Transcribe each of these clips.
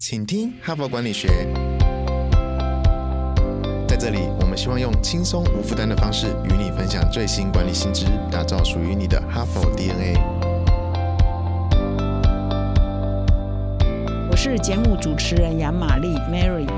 请听哈佛管理学。在这里，我们希望用轻松无负担的方式与你分享最新管理新知，打造属于你的哈佛 DNA。我是节目主持人杨玛丽 Mary。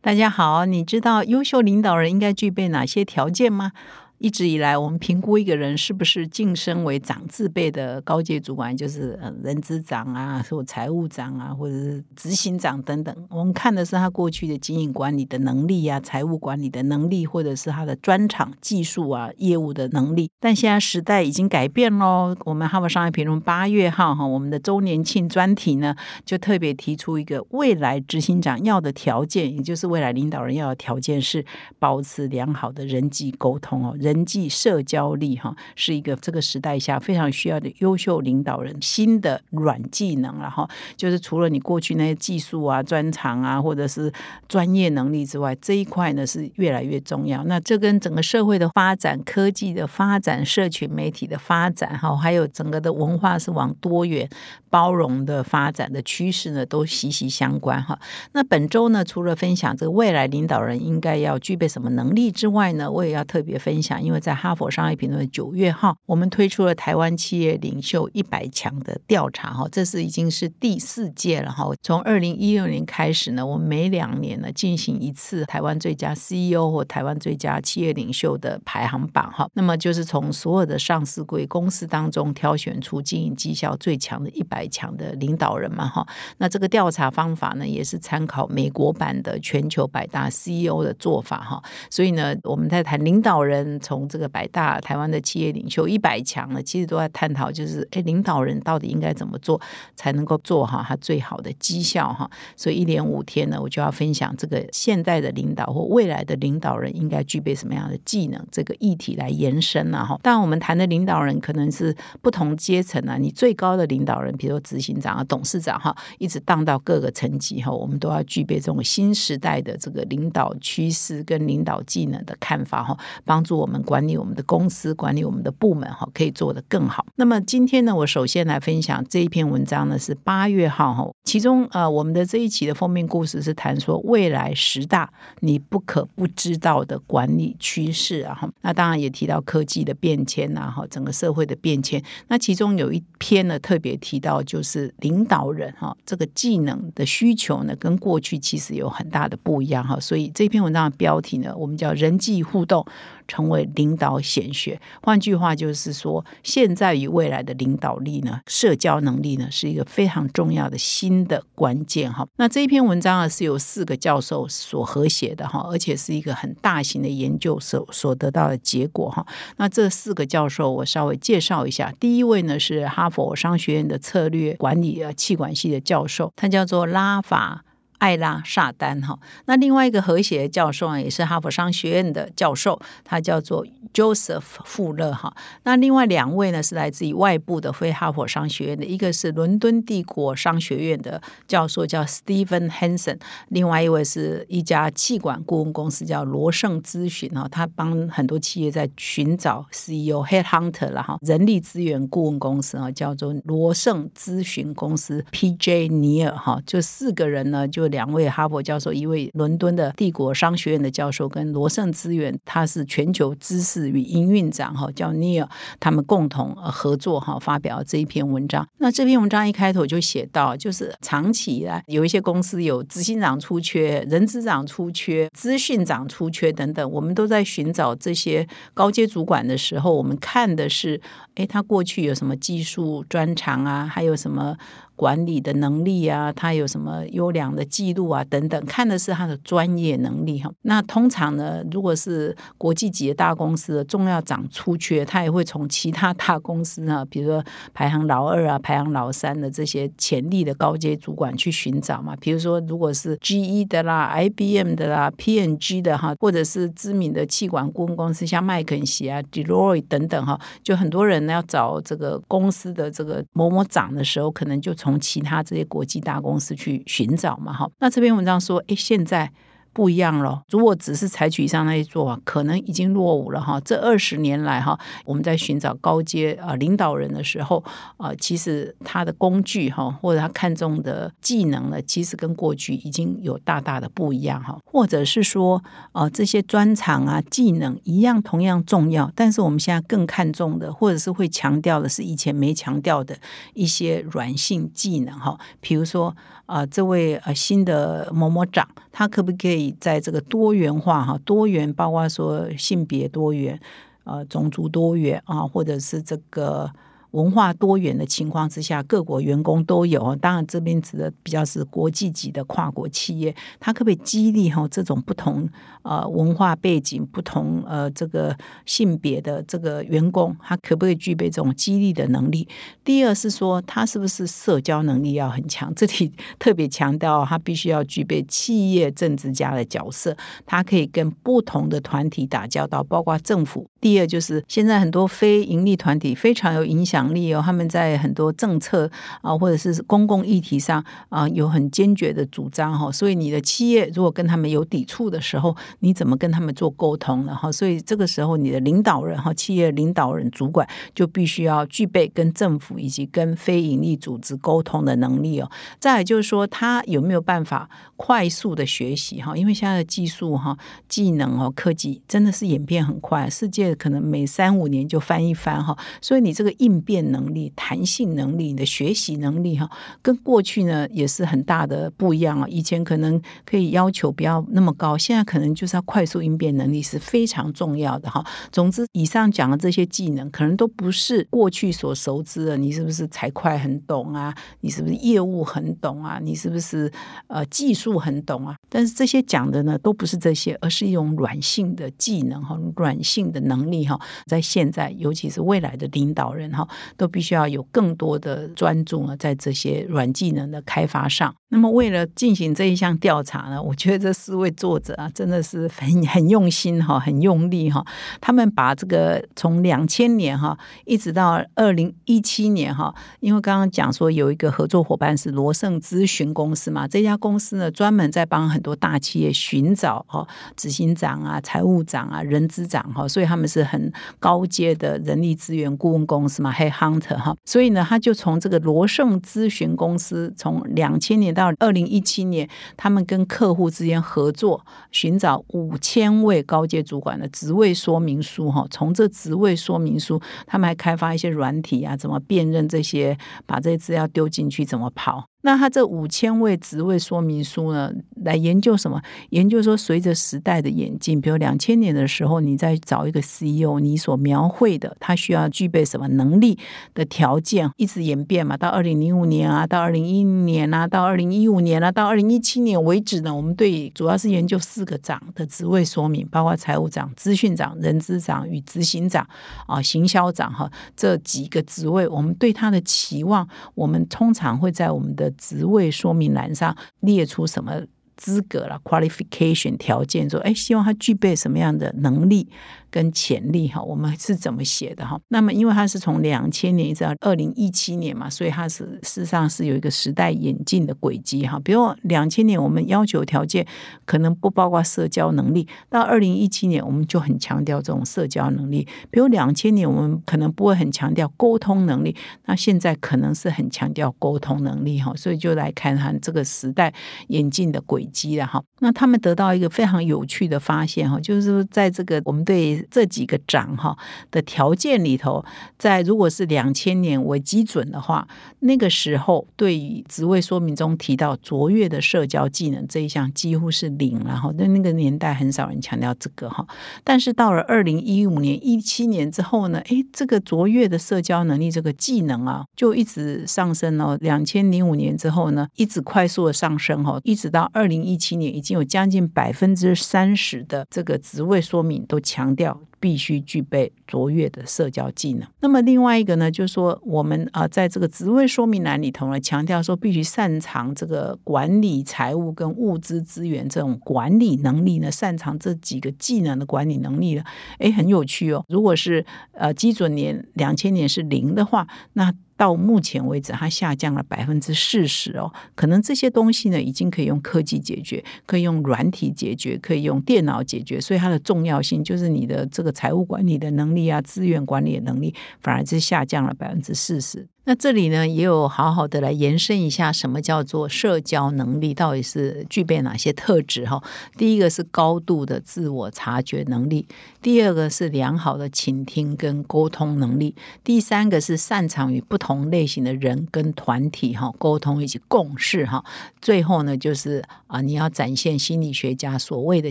大家好，你知道优秀领导人应该具备哪些条件吗？一直以来，我们评估一个人是不是晋升为长字辈的高阶主管，就是呃人资长啊，或财务长啊，或者是执行长等等。我们看的是他过去的经营管理的能力啊，财务管理的能力，或者是他的专长技术啊，业务的能力。但现在时代已经改变喽。我们哈佛商业评论八月号哈，我们的周年庆专题呢，就特别提出一个未来执行长要的条件，也就是未来领导人要的条件是保持良好的人际沟通哦。人际社交力哈，是一个这个时代下非常需要的优秀领导人新的软技能了哈。就是除了你过去那些技术啊、专长啊，或者是专业能力之外，这一块呢是越来越重要。那这跟整个社会的发展、科技的发展、社群媒体的发展哈，还有整个的文化是往多元包容的发展的趋势呢，都息息相关哈。那本周呢，除了分享这个未来领导人应该要具备什么能力之外呢，我也要特别分享。因为在哈佛商业评论九月号，我们推出了台湾企业领袖一百强的调查哈，这是已经是第四届了哈。从二零一六年开始呢，我们每两年呢进行一次台湾最佳 CEO 或台湾最佳企业领袖的排行榜哈。那么就是从所有的上市贵公司当中挑选出经营绩效最强的一百强的领导人嘛哈。那这个调查方法呢，也是参考美国版的全球百大 CEO 的做法哈。所以呢，我们在谈领导人。从这个百大台湾的企业领袖一百强呢，其实都在探讨，就是哎，领导人到底应该怎么做才能够做好他最好的绩效哈？所以一连五天呢，我就要分享这个现在的领导或未来的领导人应该具备什么样的技能这个议题来延伸啊哈。当然，我们谈的领导人可能是不同阶层啊，你最高的领导人，比如说执行长啊、董事长哈，一直当到各个层级哈，我们都要具备这种新时代的这个领导趋势跟领导技能的看法哈，帮助我们。管理我们的公司，管理我们的部门，哈，可以做得更好。那么今天呢，我首先来分享这一篇文章呢，是八月号哈，其中呃，我们的这一期的封面故事是谈说未来十大你不可不知道的管理趋势啊哈。那当然也提到科技的变迁呐哈，整个社会的变迁。那其中有一篇呢，特别提到就是领导人哈这个技能的需求呢，跟过去其实有很大的不一样哈。所以这篇文章的标题呢，我们叫人际互动。成为领导显学，换句话就是说，现在与未来的领导力呢，社交能力呢，是一个非常重要的新的关键哈。那这一篇文章啊，是由四个教授所合写的哈，而且是一个很大型的研究所所得到的结果哈。那这四个教授，我稍微介绍一下。第一位呢是哈佛商学院的策略管理啊气管系的教授，他叫做拉法。艾拉萨丹哈，那另外一个和谐教授啊，也是哈佛商学院的教授，他叫做 Joseph 富勒哈。那另外两位呢，是来自于外部的非哈佛商学院的，一个是伦敦帝国商学院的教授叫 Stephen Hansen，另外一位是一家气管顾问公司叫罗盛咨询哈，他帮很多企业在寻找 CEO Head Hunter 了哈，人力资源顾问公司啊，叫做罗盛咨询公司 PJ 尼尔哈，就四个人呢就。两位哈佛教授，一位伦敦的帝国商学院的教授，跟罗盛资源，他是全球知识与营运长哈，叫尼尔，他们共同合作哈，发表这一篇文章。那这篇文章一开头就写到，就是长期以来有一些公司有执行长出缺、人资长出缺、资讯长出缺等等，我们都在寻找这些高阶主管的时候，我们看的是，哎，他过去有什么技术专长啊，还有什么？管理的能力啊，他有什么优良的记录啊，等等，看的是他的专业能力哈。那通常呢，如果是国际级的大公司的重要长出缺，他也会从其他大公司啊，比如说排行老二啊、排行老三的这些潜力的高阶主管去寻找嘛。比如说，如果是 GE 的啦、IBM 的啦、P N G 的哈，或者是知名的气管顾问公司，像麦肯锡啊、Deloitte 等等哈，就很多人呢要找这个公司的这个某某长的时候，可能就从从其他这些国际大公司去寻找嘛，哈。那这篇文章说，哎，现在不一样了。如果只是采取以上那些做法，可能已经落伍了哈。这二十年来哈，我们在寻找高阶啊领导人的时候啊，其实他的工具哈，或者他看中的技能呢，其实跟过去已经有大大的不一样哈。或者是说啊，这些专长啊技能一样同样重要，但是我们现在更看重的，或者是会强调的是以前没强调的一些软性技能哈，比如说。啊，这位呃新的某某长，他可不可以在这个多元化哈，多元包括说性别多元，呃，种族多元啊，或者是这个。文化多元的情况之下，各国员工都有。当然，这边指的比较是国际级的跨国企业，它可不可以激励哈这种不同呃文化背景、不同呃这个性别的这个员工，他可不可以具备这种激励的能力？第二是说，他是不是社交能力要很强？这里特别强调，他必须要具备企业政治家的角色，他可以跟不同的团体打交道，包括政府。第二就是现在很多非盈利团体非常有影响。力哦，他们在很多政策啊，或者是公共议题上啊，有很坚决的主张哈。所以你的企业如果跟他们有抵触的时候，你怎么跟他们做沟通呢？哈，所以这个时候你的领导人哈，企业领导人主管就必须要具备跟政府以及跟非盈利组织沟通的能力哦。再就是说，他有没有办法快速的学习哈？因为现在的技术哈、技能哦、科技真的是演变很快，世界可能每三五年就翻一番哈。所以你这个应变。能力、弹性能力、你的学习能力哈，跟过去呢也是很大的不一样啊。以前可能可以要求不要那么高，现在可能就是要快速应变能力是非常重要的哈。总之，以上讲的这些技能，可能都不是过去所熟知的。你是不是财会很懂啊？你是不是业务很懂啊？你是不是呃技术很懂啊？但是这些讲的呢，都不是这些，而是一种软性的技能哈，软性的能能力哈。在现在，尤其是未来的领导人哈。都必须要有更多的专注呢，在这些软技能的开发上。那么，为了进行这一项调查呢，我觉得这四位作者啊，真的是很很用心哈，很用力哈。他们把这个从两千年哈，一直到二零一七年哈，因为刚刚讲说有一个合作伙伴是罗盛咨询公司嘛，这家公司呢专门在帮很多大企业寻找哈执行长啊、财务长啊、人资长哈，所以他们是很高阶的人力资源顾问公司嘛，还有 hunter 哈，所以呢，他就从这个罗盛咨询公司从两千年。到二零一七年，他们跟客户之间合作，寻找五千位高阶主管的职位说明书。哈，从这职位说明书，他们还开发一些软体啊，怎么辨认这些，把这些资料丢进去，怎么跑。那他这五千位职位说明书呢，来研究什么？研究说，随着时代的演进，比如两千年的时候，你在找一个 CEO，你所描绘的他需要具备什么能力的条件，一直演变嘛。到二零零五年啊，到二零一零年啊，到二零一五年啊，到二零一七年为止呢，我们对主要是研究四个长的职位说明，包括财务长、资讯长、人资长与执行长啊、行销长哈这几个职位，我们对他的期望，我们通常会在我们的职位说明栏上列出什么资格了？qualification 条件说，哎，希望他具备什么样的能力？跟潜力哈，我们是怎么写的哈？那么因为它是从两千年一直到二零一七年嘛，所以它是事实上是有一个时代演进的轨迹哈。比如两千年我们要求条件可能不包括社交能力，到二零一七年我们就很强调这种社交能力。比如两千年我们可能不会很强调沟通能力，那现在可能是很强调沟通能力哈。所以就来看看这个时代演进的轨迹了哈。那他们得到一个非常有趣的发现哈，就是在这个我们对这几个涨哈的条件里头，在如果是两千年为基准的话，那个时候对于职位说明中提到卓越的社交技能这一项几乎是零，然后在那个年代很少人强调这个哈。但是到了二零一五年、一七年之后呢，诶，这个卓越的社交能力这个技能啊，就一直上升了。两千零五年之后呢，一直快速的上升哈，一直到二零一七年，已经有将近百分之三十的这个职位说明都强调。必须具备卓越的社交技能。那么另外一个呢，就是说我们啊，在这个职位说明栏里头呢，强调说必须擅长这个管理财务跟物资资源这种管理能力呢，擅长这几个技能的管理能力呢，诶，很有趣哦。如果是呃基准年两千年是零的话，那到目前为止，它下降了百分之四十哦。可能这些东西呢，已经可以用科技解决，可以用软体解决，可以用电脑解决。所以它的重要性就是你的这个财务管理的能力啊，资源管理的能力，反而是下降了百分之四十。那这里呢，也有好好的来延伸一下，什么叫做社交能力，到底是具备哪些特质？哈，第一个是高度的自我察觉能力，第二个是良好的倾听跟沟通能力，第三个是擅长与不同类型的人跟团体哈沟通以及共事哈，最后呢，就是啊，你要展现心理学家所谓的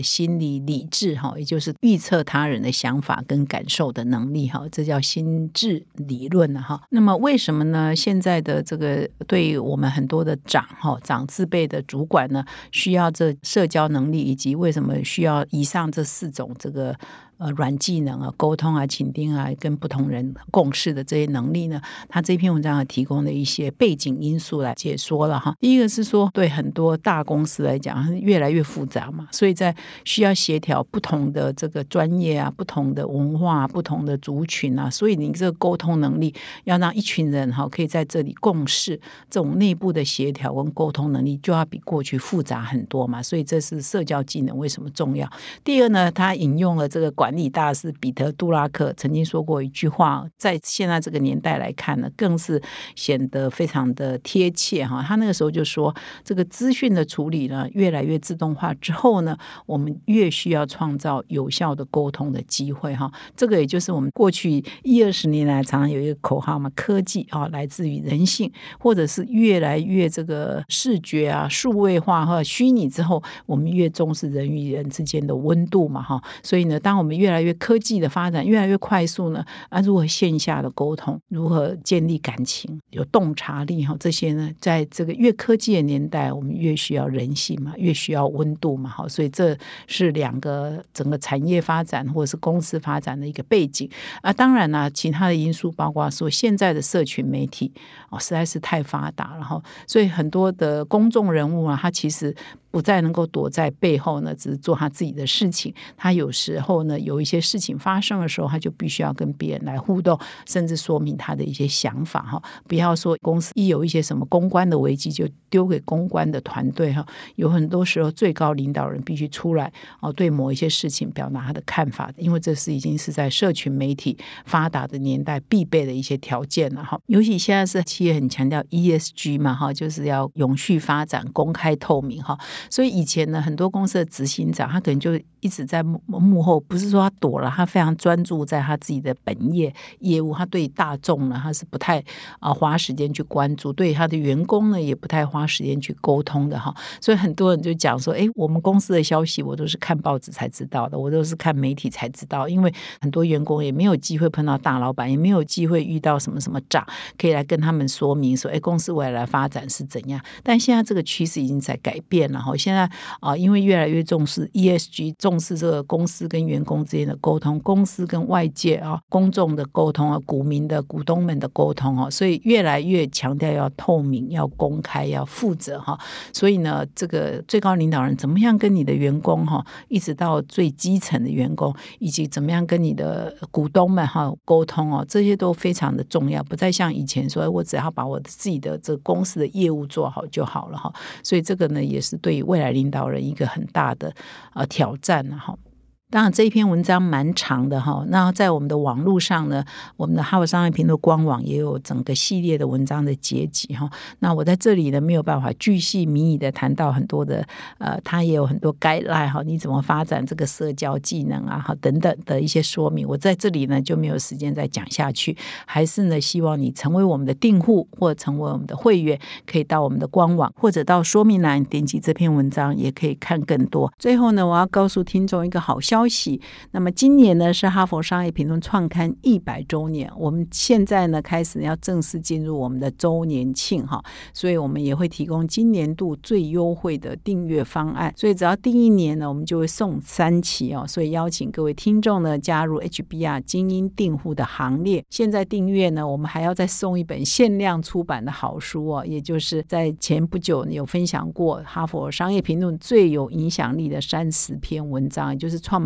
心理理智哈，也就是预测他人的想法跟感受的能力哈，这叫心智理论了哈。那么为什么？那现在的这个对我们很多的长哈长自辈的主管呢，需要这社交能力，以及为什么需要以上这四种这个。呃，软技能啊，沟通啊，倾听啊，跟不同人共事的这些能力呢，他这篇文章提供的一些背景因素来解说了哈。第一个是说，对很多大公司来讲，越来越复杂嘛，所以在需要协调不同的这个专业啊、不同的文化、不同的族群啊，所以你这个沟通能力要让一群人哈可以在这里共事，这种内部的协调跟沟通能力就要比过去复杂很多嘛。所以这是社交技能为什么重要？第二呢，他引用了这个管。管理大师彼得·杜拉克曾经说过一句话，在现在这个年代来看呢，更是显得非常的贴切哈。他那个时候就说，这个资讯的处理呢，越来越自动化之后呢，我们越需要创造有效的沟通的机会哈。这个也就是我们过去一二十年来常常有一个口号嘛，科技啊来自于人性，或者是越来越这个视觉啊数位化和虚拟之后，我们越重视人与人之间的温度嘛哈。所以呢，当我们越来越科技的发展越来越快速呢，啊，如何线下的沟通，如何建立感情，有洞察力哈，这些呢，在这个越科技的年代，我们越需要人性嘛，越需要温度嘛，好，所以这是两个整个产业发展或者是公司发展的一个背景啊。当然呢，其他的因素包括说现在的社群媒体哦实在是太发达了哈，所以很多的公众人物啊，他其实。不再能够躲在背后呢，只是做他自己的事情。他有时候呢，有一些事情发生的时候，他就必须要跟别人来互动，甚至说明他的一些想法哈。不要说公司一有一些什么公关的危机，就丢给公关的团队哈。有很多时候，最高领导人必须出来哦，对某一些事情表达他的看法，因为这是已经是在社群媒体发达的年代必备的一些条件了哈。尤其现在是企业很强调 ESG 嘛哈，就是要永续发展、公开透明哈。所以以前呢，很多公司的执行长，他可能就一直在幕幕后，不是说他躲了，他非常专注在他自己的本业业务。他对大众呢，他是不太啊花时间去关注；对他的员工呢，也不太花时间去沟通的哈。所以很多人就讲说：“哎，我们公司的消息我都是看报纸才知道的，我都是看媒体才知道。”因为很多员工也没有机会碰到大老板，也没有机会遇到什么什么长，可以来跟他们说明说：“哎，公司未来发展是怎样。”但现在这个趋势已经在改变了哈。现在啊，因为越来越重视 ESG，重视这个公司跟员工之间的沟通，公司跟外界啊、公众的沟通啊、股民的股东们的沟通哦，所以越来越强调要透明、要公开、要负责哈。所以呢，这个最高领导人怎么样跟你的员工哈，一直到最基层的员工，以及怎么样跟你的股东们哈沟通哦，这些都非常的重要，不再像以前说，我只要把我自己的这公司的业务做好就好了哈。所以这个呢，也是对。未来领导人一个很大的呃挑战呢，好。当然，这一篇文章蛮长的哈。那在我们的网络上呢，我们的哈佛商业评论官网也有整个系列的文章的结集哈。那我在这里呢，没有办法巨细靡遗的谈到很多的呃，它也有很多该赖哈，你怎么发展这个社交技能啊，哈等等的一些说明。我在这里呢就没有时间再讲下去，还是呢希望你成为我们的订户或成为我们的会员，可以到我们的官网或者到说明栏点击这篇文章，也可以看更多。最后呢，我要告诉听众一个好消消息，那么今年呢是哈佛商业评论创刊一百周年，我们现在呢开始要正式进入我们的周年庆哈，所以我们也会提供今年度最优惠的订阅方案，所以只要订一年呢，我们就会送三期哦，所以邀请各位听众呢加入 HBR 精英订户的行列。现在订阅呢，我们还要再送一本限量出版的好书哦，也就是在前不久有分享过哈佛商业评论最有影响力的三十篇文章，也就是创。